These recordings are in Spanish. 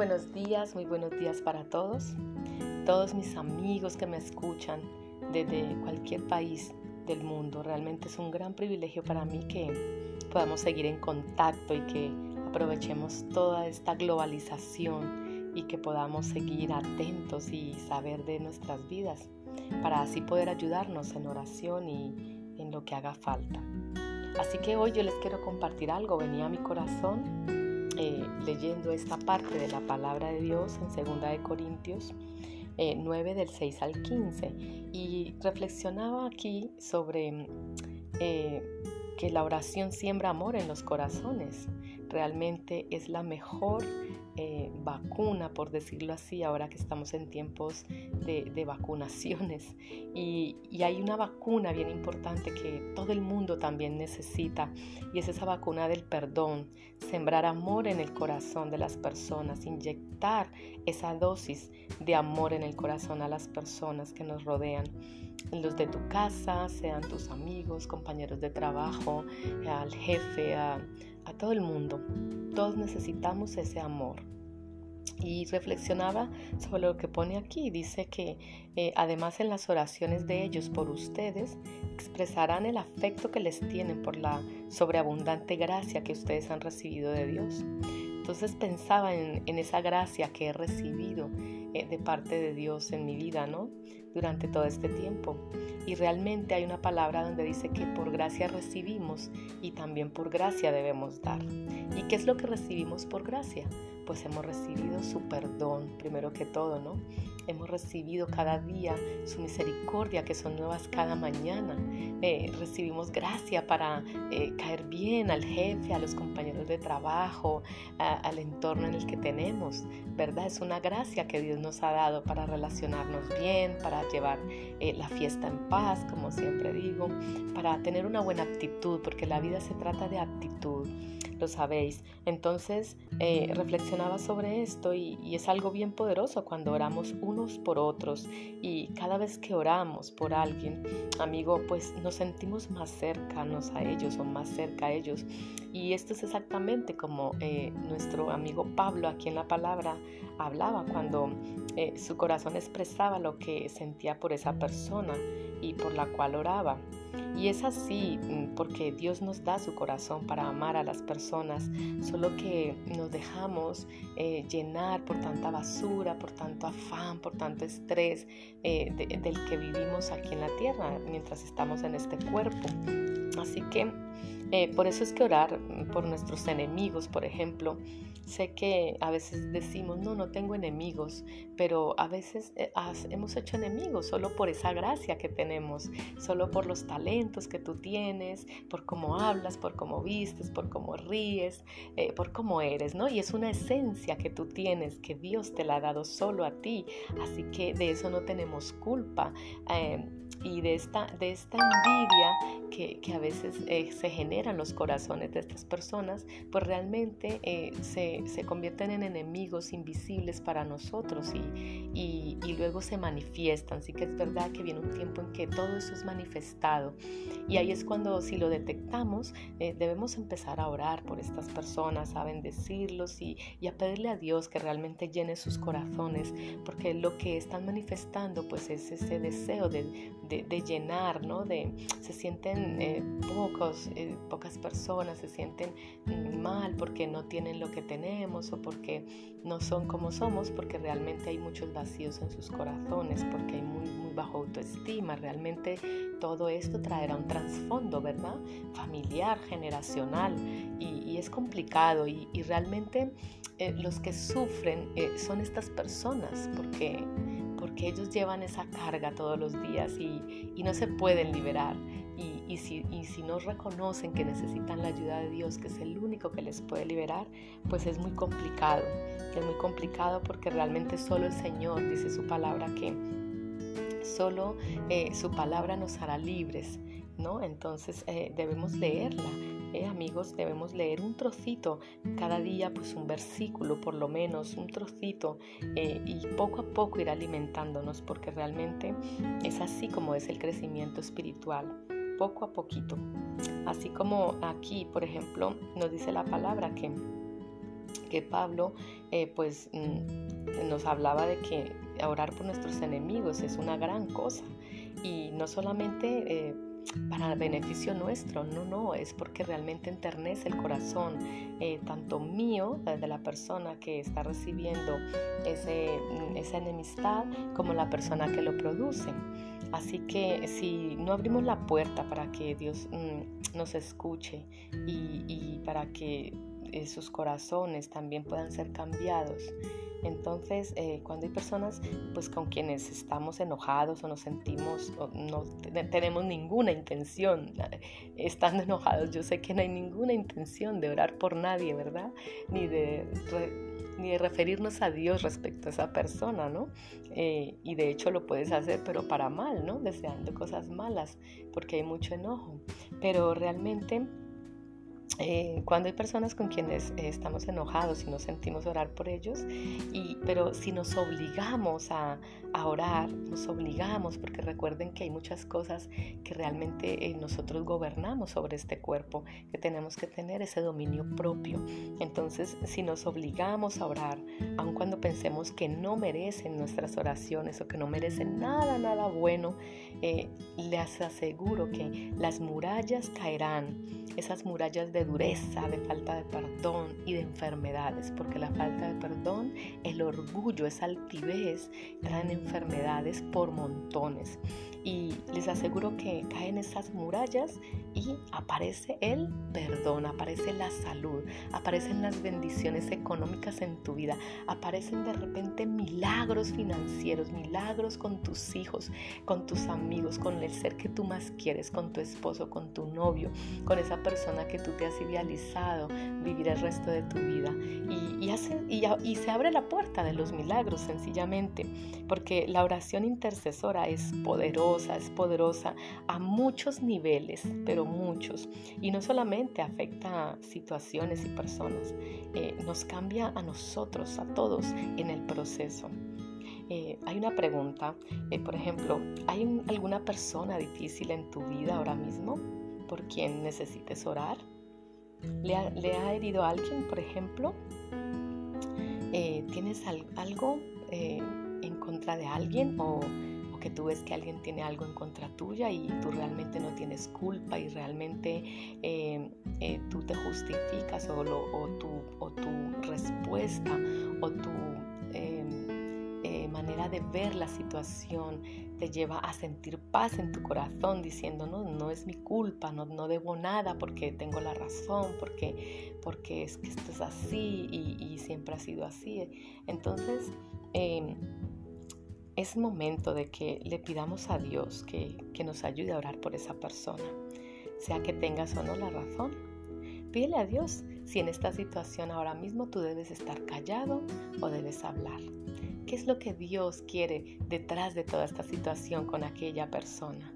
buenos días, muy buenos días para todos. Todos mis amigos que me escuchan desde cualquier país del mundo. Realmente es un gran privilegio para mí que podamos seguir en contacto y que aprovechemos toda esta globalización y que podamos seguir atentos y saber de nuestras vidas para así poder ayudarnos en oración y en lo que haga falta. Así que hoy yo les quiero compartir algo, venía a mi corazón leyendo esta parte de la palabra de Dios en 2 de Corintios 9 eh, del 6 al 15 y reflexionaba aquí sobre eh, que la oración siembra amor en los corazones. Realmente es la mejor eh, vacuna, por decirlo así, ahora que estamos en tiempos de, vacunaciones. Y, hay una vacuna bien importante que todo el mundo también necesita y es esa vacuna del perdón, sembrar amor en el corazón de las personas, inyectar esa dosis de amor en el corazón a las personas que nos rodean los de tu casa, sean tus amigos, compañeros de trabajo, al jefe, a, todo el mundo. Todos necesitamos ese amor. Y reflexionaba sobre lo que pone aquí. Dice que eh, además en las oraciones de ellos por ustedes expresarán el afecto que les tienen por la sobreabundante gracia que ustedes han recibido de Dios. Entonces pensaba en, esa gracia que he recibido de parte de Dios en mi vida, ¿no? Durante todo este tiempo. Y realmente hay una palabra donde dice que por gracia recibimos y también por gracia debemos dar. ¿Y qué es lo que recibimos por gracia? Pues hemos recibido su perdón, primero que todo, ¿no? Hemos recibido cada día su misericordia, que son nuevas cada mañana. Eh, recibimos gracia para eh, caer bien al jefe, a los compañeros de trabajo, al entorno en el que tenemos, ¿verdad? Es una gracia que Dios nos ha dado para relacionarnos bien, para llevar eh, la fiesta en paz, como siempre digo, para tener una buena actitud, porque la vida se trata de actitud lo sabéis. Entonces eh, reflexionaba sobre esto y, es algo bien poderoso cuando oramos unos por otros y cada vez que oramos por alguien, amigo, pues nos sentimos más cercanos a ellos o más cerca a ellos. Y esto es exactamente como eh, nuestro amigo Pablo aquí en la palabra hablaba cuando eh, su corazón expresaba lo que sentía por esa persona y por la cual oraba. Y es así mm, porque Dios nos da su corazón para amar a las personas, solo que nos dejamos eh, llenar por tanta basura, por tanto afán, por tanto estrés eh, del que vivimos aquí en la tierra mientras estamos en este cuerpo. Así que eh, por eso es que orar por nuestros enemigos, por ejemplo, sé que a veces decimos, no, no tengo enemigos, pero a veces eh, hemos hecho enemigos solo por esa gracia que tenemos, solo por los talentos que tú tienes, por cómo hablas, por cómo vistes, por cómo ríes, eh, por cómo eres, ¿no? Y es una esencia que tú tienes, que Dios te la ha dado solo a ti, así que de eso no tenemos culpa y de esta, de esta envidia que, que a veces eh, se genera en los corazones de estas personas, pues realmente eh, se, se, convierten en enemigos invisibles para nosotros y, y, y, luego se manifiestan. Así que es verdad que viene un tiempo en que todo eso es manifestado y ahí es cuando si lo detectamos eh, debemos empezar a orar por estas personas, a bendecirlos y, y a pedirle a Dios que realmente llene sus corazones, porque lo que están manifestando pues es ese deseo de, de, llenar, ¿no? De, se sienten eh, pocos, eh, pocas personas, se sienten mal porque no tienen lo que tenemos o porque no son como somos, porque realmente hay muchos vacíos en sus corazones, porque hay muy, muy bajo autoestima. Realmente todo esto traerá un trasfondo, ¿verdad? Familiar, generacional y, es complicado y, realmente eh, los que sufren son estas personas porque porque ellos llevan esa carga todos los días y, no se pueden liberar. Y, si, y si no reconocen que necesitan la ayuda de Dios, que es el único que les puede liberar, pues es muy complicado. Es muy complicado porque realmente solo el Señor dice su palabra que solo eh, su palabra nos hará libres, ¿no? Entonces eh, debemos leerla eh, amigos, debemos leer un trocito cada día, pues un versículo por lo menos, un trocito, eh, y poco a poco ir alimentándonos, porque realmente es así como es el crecimiento espiritual, poco a poquito. Así como aquí, por ejemplo, nos dice la palabra que que Pablo eh, pues mm, nos hablaba de que orar por nuestros enemigos es una gran cosa y no solamente para beneficio nuestro, no, no, es porque realmente enternece el corazón, eh, tanto mío, de la persona que está recibiendo ese, mm, esa enemistad, como la persona que lo produce. Así que si no abrimos la puerta para que Dios mm, nos escuche y, para que eh, sus corazones también puedan ser cambiados, entonces, eh, cuando hay personas pues con quienes estamos enojados o nos sentimos, no tenemos ninguna intención, estando enojados, yo sé que no hay ninguna intención de orar por nadie, ¿verdad? Ni de, ni de referirnos a Dios respecto a esa persona, ¿no? Eh, y de hecho lo puedes hacer, pero para mal, ¿no? Deseando cosas malas, porque hay mucho enojo. Pero realmente eh, cuando hay personas con quienes eh, estamos enojados y nos sentimos orar por ellos, y, pero si nos obligamos a, a, orar, nos obligamos, porque recuerden que hay muchas cosas que realmente eh, nosotros gobernamos sobre este cuerpo, que tenemos que tener ese dominio propio. Entonces, si nos obligamos a orar, aun cuando pensemos que no merecen nuestras oraciones o que no merecen nada, nada bueno, les aseguro que las murallas caerán, esas murallas de dureza, de falta de perdón y de enfermedades, porque la falta de perdón, el orgullo, esa altivez, traen enfermedades por montones y les aseguro que caen esas murallas y aparece el perdón, aparece la salud, aparecen las bendiciones económicas en tu vida, aparecen de repente milagros financieros, milagros con tus hijos, con tus amigos, con el ser que tú más quieres, con tu esposo, con tu novio, con esa persona que tú te has idealizado vivir el resto de tu vida. Y, y, hace, y, y se abre la puerta de los milagros sencillamente, porque la oración intercesora es poderosa es poderosa a muchos niveles, pero muchos. Y no solamente afecta a situaciones y personas, eh, nos cambia a nosotros, a todos en el proceso. Eh, hay una pregunta, eh, por ejemplo, ¿hay alguna persona difícil en tu vida ahora mismo por quien necesites orar? ¿Le ha, herido a alguien, por ejemplo? ¿Tienes algo en contra de alguien o que tú ves que alguien tiene algo en contra tuya y tú realmente no tienes culpa y realmente eh, eh, tú te justificas o, o, tu, o tu respuesta o tu em, eh, manera de ver la situación te lleva a sentir paz en tu corazón diciendo no, no es mi culpa, no, no debo nada porque tengo la razón, porque, porque es que esto es así y, y siempre ha sido así. Entonces, em, es momento de que le pidamos a Dios que, nos ayude a orar por esa persona, sea que tengas o no la razón. Pídele a Dios si en esta situación ahora mismo tú debes estar callado o debes hablar. ¿Qué es lo que Dios quiere detrás de toda esta situación con aquella persona?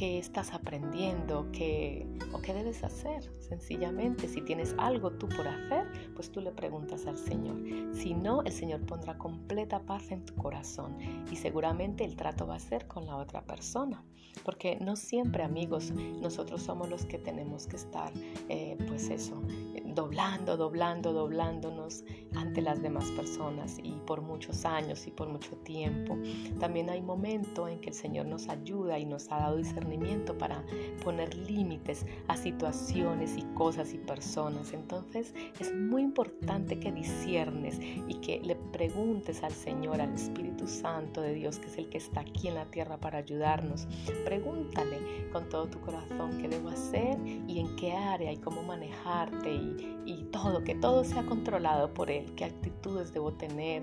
Qué estás aprendiendo, qué, o qué debes hacer. Sencillamente, si tienes algo tú por hacer, pues tú le preguntas al Señor. Si no, el Señor pondrá completa paz en tu corazón y seguramente el trato va a ser con la otra persona. Porque no siempre, amigos, nosotros somos los que tenemos que estar, eh, pues eso, doblando, doblando, doblándonos ante las demás personas y por muchos años y por mucho tiempo. También hay momentos en que el Señor nos ayuda y nos ha dado discernimiento para poner límites a situaciones y cosas y personas. Entonces es muy importante que disiernes y que le preguntes al Señor, al Espíritu Santo de Dios, que es el que está aquí en la tierra para ayudarnos. Pregúntale con todo tu corazón qué debo hacer y en qué área y cómo manejarte y y, todo, que todo sea controlado por Él, qué actitudes debo tener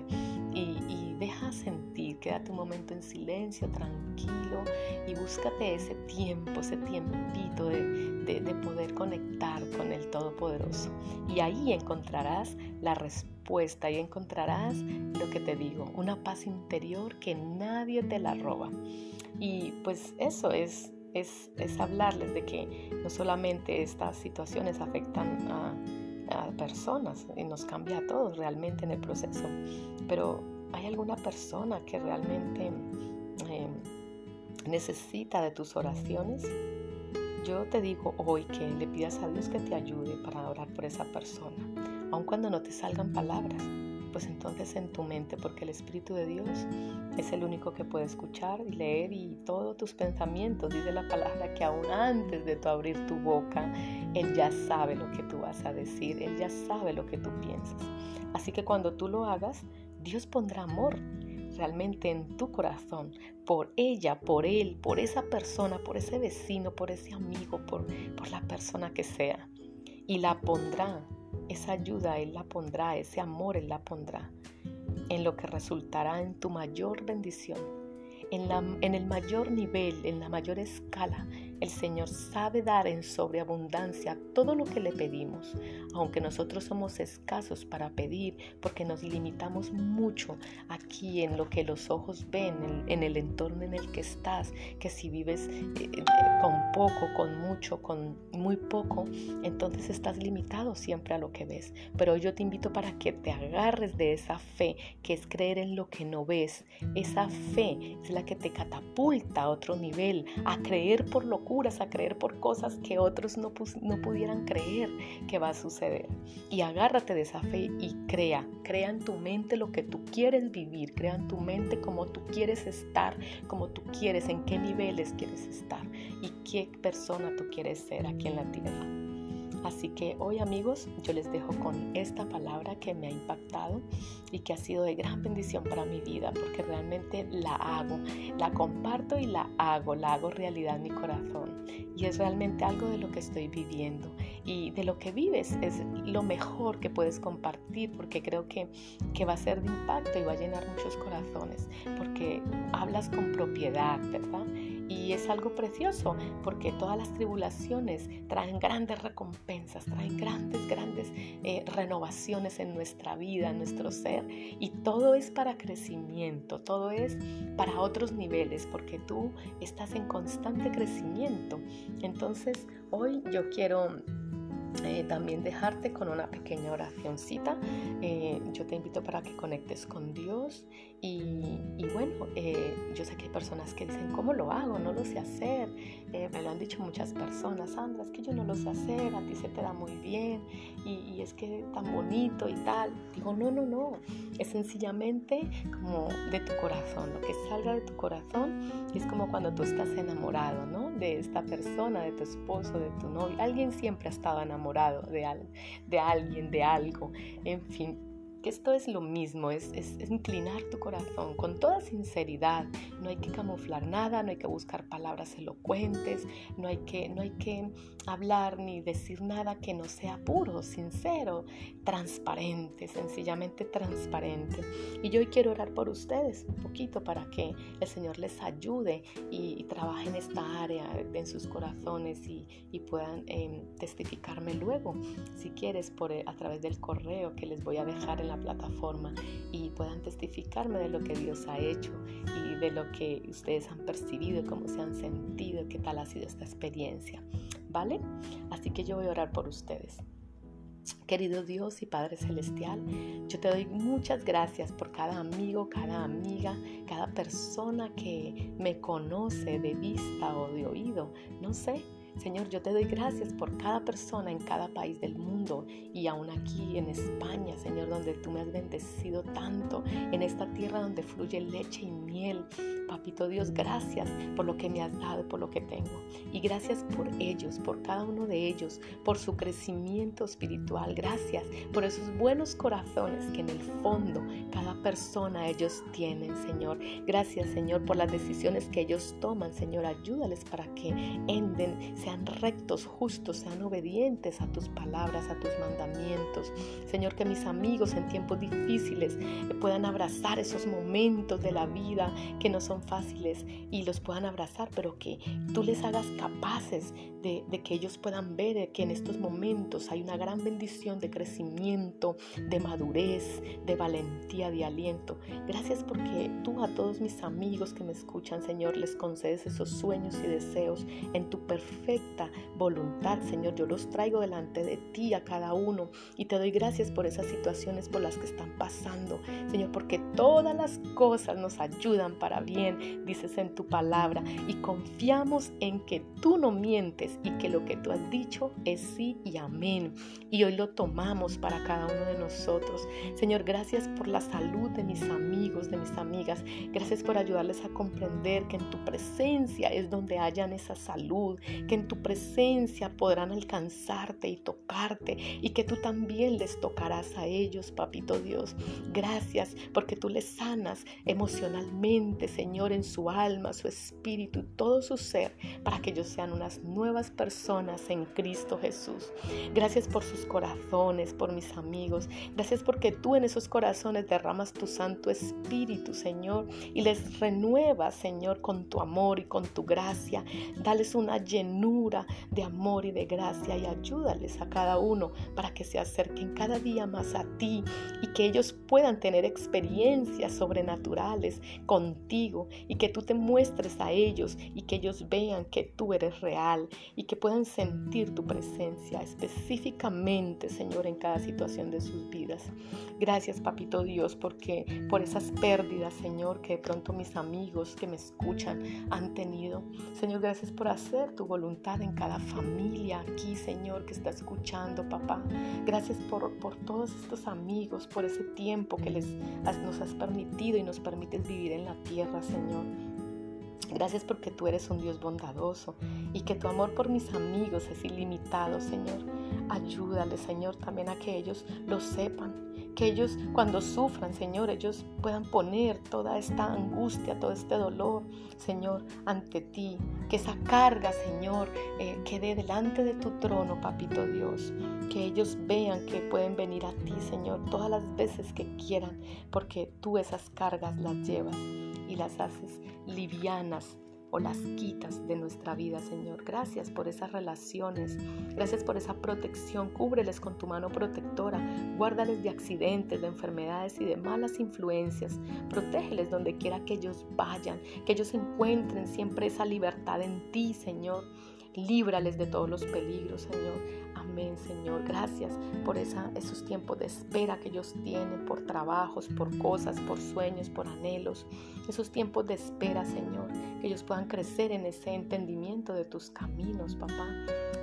y, deja sentir, quédate un momento en silencio, tranquilo y búscate ese tiempo, ese tiempito de, de poder conectar con el Todopoderoso. Y ahí encontrarás la respuesta y encontrarás lo que te digo, una paz interior que nadie te la roba. Y pues eso es es, hablarles de que no solamente estas situaciones afectan a, personas y nos cambia a todos realmente en el proceso, pero hay alguna persona que realmente em, necesita de tus oraciones. Yo te digo hoy que le pidas a Dios que te ayude para orar por esa persona. aun cuando no te salgan palabras, pues entonces en tu mente, porque el Espíritu de Dios es el único que puede escuchar y leer y todos tus pensamientos, dice la palabra que aún antes de tu abrir tu boca, Él ya sabe lo que tú vas a decir, Él ya sabe lo que tú piensas. Así que cuando tú lo hagas, Dios pondrá amor realmente en tu corazón por ella, por él, por esa persona, por ese vecino, por ese amigo, por, por la persona que sea. Y la pondrá, esa ayuda Él la pondrá, ese amor Él la pondrá, en lo que resultará en tu mayor bendición, en, la, en el mayor nivel, en la mayor escala el Señor sabe dar en sobreabundancia todo lo que le pedimos, aunque nosotros somos escasos para pedir porque nos limitamos mucho aquí en lo que los ojos ven, en, el entorno en el que estás, que si vives eh, eh, con poco, con mucho, con muy poco, entonces estás limitado siempre a lo que ves. Pero yo te invito para que te agarres de esa fe, que es creer en lo que no ves. Esa fe es la que te catapulta a otro nivel, a creer por lo a creer por cosas que otros no, no pudieran creer que va a suceder. Y agárrate de esa fe y crea, crea en tu mente lo que tú quieres vivir, crea en tu mente cómo tú quieres estar, cómo tú quieres, en qué niveles quieres estar y qué persona tú quieres ser aquí en la tierra. Así que hoy amigos, yo les dejo con esta palabra que me ha impactado y que ha sido de gran bendición para mi vida porque realmente la hago, la comparto y la hago, la hago realidad en mi corazón. Y es realmente algo de lo que estoy viviendo y de lo que vives es lo mejor que puedes compartir porque creo que, que va a ser de impacto y va a llenar muchos corazones porque hablas con propiedad, ¿verdad? Y es algo precioso porque todas las tribulaciones traen grandes recompensas, traen grandes, grandes eh, renovaciones en nuestra vida, en nuestro ser. Y todo es para crecimiento, todo es para otros niveles porque tú estás en constante crecimiento. Entonces, hoy yo quiero eh, también dejarte con una pequeña oracióncita. Eh, yo te invito para que conectes con Dios y, bueno, eh, yo sé que hay personas que dicen, ¿cómo lo hago? No lo sé hacer. me lo han dicho muchas personas, Sandra, es que yo no lo sé hacer, a ti se te da muy bien y, y es que tan bonito y tal. Digo, no, no, no. Es sencillamente como de tu corazón. Lo que salga de tu corazón es como cuando tú estás enamorado, ¿no? De esta persona, de tu esposo, de tu novio. Alguien siempre ha estado enamorado de, de alguien, de algo. En fin, esto es lo mismo, es, inclinar tu corazón con toda sinceridad. No hay que camuflar nada, no hay que buscar palabras elocuentes, no hay que, no hay que hablar ni decir nada que no sea puro, sincero, transparente, sencillamente transparente. Y yo hoy quiero orar por ustedes un poquito para que el Señor les ayude y, trabaje en esta área, en sus corazones y, puedan em, testificarme luego, si quieres, por, a través del correo que les voy a dejar en la plataforma y puedan testificarme de lo que Dios ha hecho y de lo que ustedes han percibido, cómo se han sentido, qué tal ha sido esta experiencia. ¿Vale? Así que yo voy a orar por ustedes. Querido Dios y Padre Celestial, yo te doy muchas gracias por cada amigo, cada amiga, cada persona que me conoce de vista o de oído. No sé, Señor, yo te doy gracias por cada persona en cada país del mundo y aún aquí en España, Señor, donde tú me has bendecido tanto, en esta tierra donde fluye leche y miel. Papito Dios, gracias por lo que me has dado, por lo que tengo. Y gracias por ellos, por cada uno de ellos, por su crecimiento espiritual. Gracias por esos buenos corazones que en el fondo cada persona ellos tienen, Señor. Gracias, Señor, por las decisiones que ellos toman, Señor. Ayúdales para que enden, sean rectos, justos, sean obedientes a tus palabras, a tus mandamientos. Señor, que mis amigos en tiempos difíciles puedan abrazar esos momentos de la vida que no son fáciles y los puedan abrazar, pero que tú les hagas capaces de, que ellos puedan ver que en estos momentos hay una gran bendición de crecimiento, de madurez, de valentía, de aliento. Gracias porque tú a todos mis amigos que me escuchan, Señor, les concedes esos sueños y deseos en tu perfecta voluntad, Señor. Yo los traigo delante de ti a cada uno y te doy gracias por esas situaciones por las que están pasando, Señor, porque todas las cosas nos ayudan para bien dices en tu palabra, y confiamos en que tú no mientes y que lo que tú has dicho es sí y amén. Y hoy lo tomamos para cada uno de nosotros. Señor, gracias por la salud de mis amigos, de mis amigas. Gracias por ayudarles a comprender que en tu presencia es donde hayan esa salud, que en tu presencia podrán alcanzarte y tocarte y que tú también les tocarás a ellos, papito Dios. Gracias porque tú les sanas emocionalmente, Señor, en su alma, su espíritu, todo su ser, para que ellos sean unas nuevas personas en Cristo Jesús. Gracias por sus corazones, por mis amigos. Gracias porque tú en esos corazones derramas tu Santo Espíritu, Señor, y les renuevas, Señor, con tu amor y con tu gracia. Dales una llenura de amor y de gracia y ayúdales a cada uno para que se acerquen cada día más a ti y que ellos puedan tener experiencias sobrenaturales contigo y que tú te muestres a ellos y que ellos vean que tú eres real y que puedan sentir tu presencia específicamente, Señor, en cada situación de sus vidas. Gracias, Papito Dios, porque por esas pérdidas, Señor, que de pronto mis amigos que me escuchan han tenido. Señor, gracias por hacer tu voluntad en cada familia aquí, Señor, que está escuchando, papá. Gracias por, por todos estos amigos, por ese tiempo que les, nos has permitido y nos permites vivir en la tierra, Señor. Gracias porque tú eres un Dios bondadoso y que tu amor por mis amigos es ilimitado, Señor. Ayúdale, Señor, también a que ellos lo sepan. Que ellos cuando sufran, Señor, ellos puedan poner toda esta angustia, todo este dolor, Señor, ante ti. Que esa carga, Señor, eh, quede delante de tu trono, Papito Dios. Que ellos vean que pueden venir a ti, Señor, todas las veces que quieran, porque tú esas cargas las llevas y las haces livianas o las quitas de nuestra vida, Señor. Gracias por esas relaciones, gracias por esa protección. Cúbreles con tu mano protectora, guárdales de accidentes, de enfermedades y de malas influencias. Protégeles donde quiera que ellos vayan, que ellos encuentren siempre esa libertad en ti, Señor. Líbrales de todos los peligros, Señor. Amén, Señor. Gracias por esa, esos tiempos de espera que ellos tienen, por trabajos, por cosas, por sueños, por anhelos. Esos tiempos de espera, Señor. Que ellos puedan crecer en ese entendimiento de tus caminos, papá.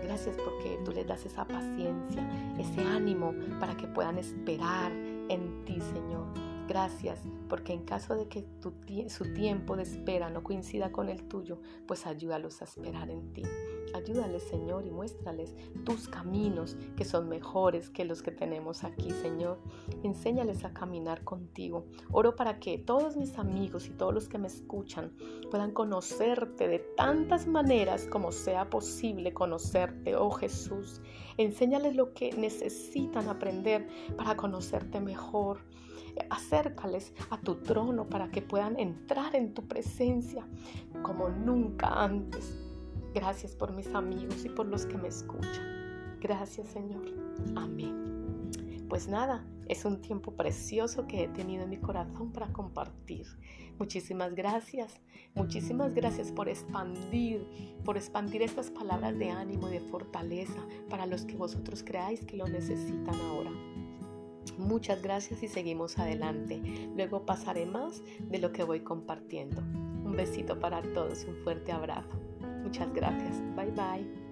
Gracias porque tú les das esa paciencia, ese ánimo para que puedan esperar en ti, Señor. Gracias, porque en caso de que su tiempo de espera no coincida con el tuyo, pues ayúdalos a esperar en ti. Ayúdales, Señor, y muéstrales tus caminos que son mejores que los que tenemos aquí, Señor. Enséñales a caminar contigo. Oro para que todos mis amigos y todos los que me escuchan puedan conocerte de tantas maneras como sea posible conocerte, oh Jesús. Enséñales lo que necesitan aprender para conocerte mejor acércales a tu trono para que puedan entrar en tu presencia como nunca antes. Gracias por mis amigos y por los que me escuchan. Gracias Señor. Amén. Pues nada, es un tiempo precioso que he tenido en mi corazón para compartir. Muchísimas gracias, muchísimas gracias por expandir, por expandir estas palabras de ánimo y de fortaleza para los que vosotros creáis que lo necesitan ahora. Muchas gracias y seguimos adelante. Luego pasaré más de lo que voy compartiendo. Un besito para todos, un fuerte abrazo. Muchas gracias. Bye bye.